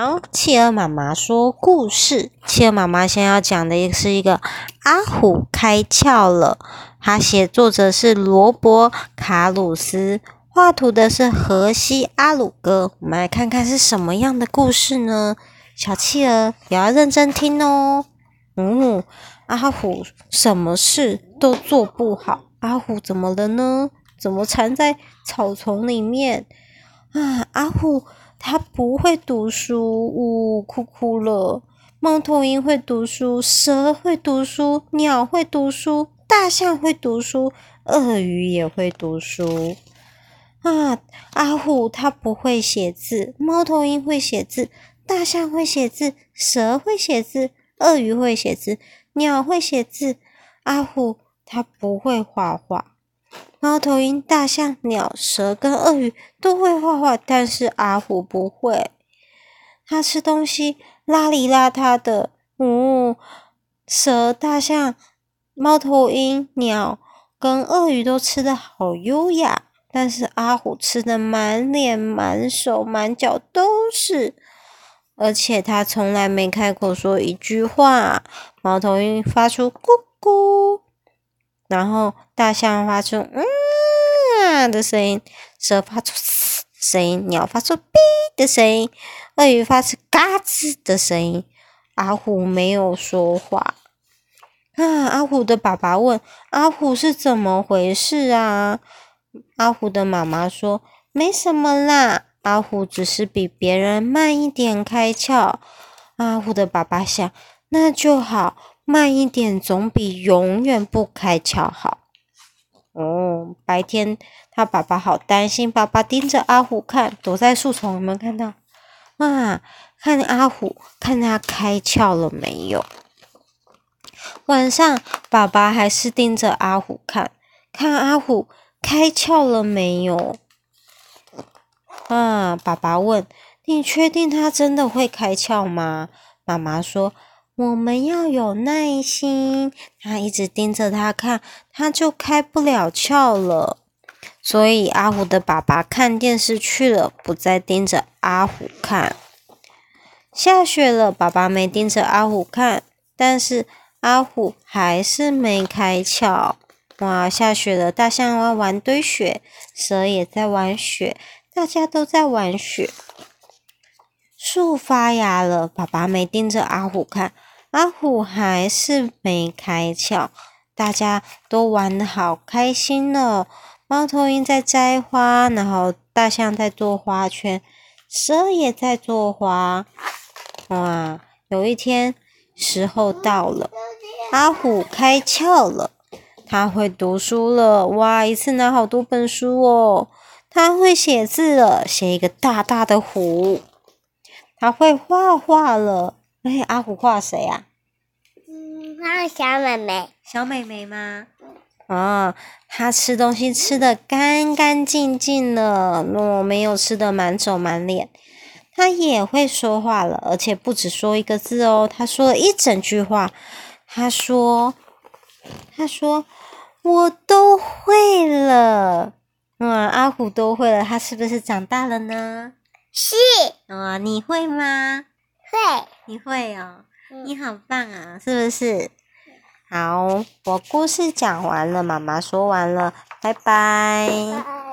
好，企鹅妈妈说故事。企鹅妈妈先要讲的是一个阿虎开窍了。他写作者是罗伯卡鲁斯，画图的是荷西阿鲁哥。我们来看看是什么样的故事呢？小企鹅也要认真听哦。嗯，阿虎什么事都做不好。阿虎怎么了呢？怎么藏在草丛里面？啊，阿虎。他不会读书，呜、哦，哭哭了。猫头鹰会读书，蛇会读书，鸟会读书，大象会读书，鳄鱼也会读书。啊，阿虎他不会写字，猫头鹰会写字，大象会写字，蛇会写字，鳄鱼会写字，鸟会写字。阿虎他不会画画。猫头鹰、大象、鸟、蛇跟鳄鱼都会画画，但是阿虎不会。他吃东西邋里邋遢的，嗯，蛇、大象、猫头鹰、鸟跟鳄鱼都吃得好优雅，但是阿虎吃的满脸、满手、满脚都是，而且他从来没开口说一句话。猫头鹰发出咕咕。然后大象发出嗯的声音，蛇发出嘶声音，鸟发出哔的声音，鳄鱼发出嘎吱的声音。阿虎没有说话。啊！阿虎的爸爸问：“阿虎是怎么回事啊？”阿虎的妈妈说：“没什么啦，阿虎只是比别人慢一点开窍。”阿虎的爸爸想：“那就好。”慢一点总比永远不开窍好。哦，白天他爸爸好担心，爸爸盯着阿虎看，躲在树丛，有没有看到？啊，看阿虎，看他开窍了没有？晚上，爸爸还是盯着阿虎看，看阿虎开窍了没有？啊，爸爸问：“你确定他真的会开窍吗？”妈妈说。我们要有耐心，他一直盯着他看，他就开不了窍了。所以阿虎的爸爸看电视去了，不再盯着阿虎看。下雪了，爸爸没盯着阿虎看，但是阿虎还是没开窍。哇，下雪了，大象要玩堆雪，蛇也在玩雪，大家都在玩雪。树发芽了，爸爸没盯着阿虎看。阿虎还是没开窍，大家都玩的好开心哦。猫头鹰在摘花，然后大象在做花圈，蛇也在做花。哇，有一天时候到了，阿虎开窍了，他会读书了。哇，一次拿好多本书哦。他会写字了，写一个大大的虎。他会画画了。哎，阿虎画谁呀？嗯，画小妹妹。小妹妹吗？哦，他吃东西吃的干干净净的，我没有吃的满手满脸。他也会说话了，而且不止说一个字哦，他说了一整句话。他说：“他说我都会了。”嗯，阿虎都会了，他是不是长大了呢？是。啊，你会吗？会，你会哦，你好棒啊，是不是？好，我故事讲完了，妈妈说完了，拜拜。拜拜。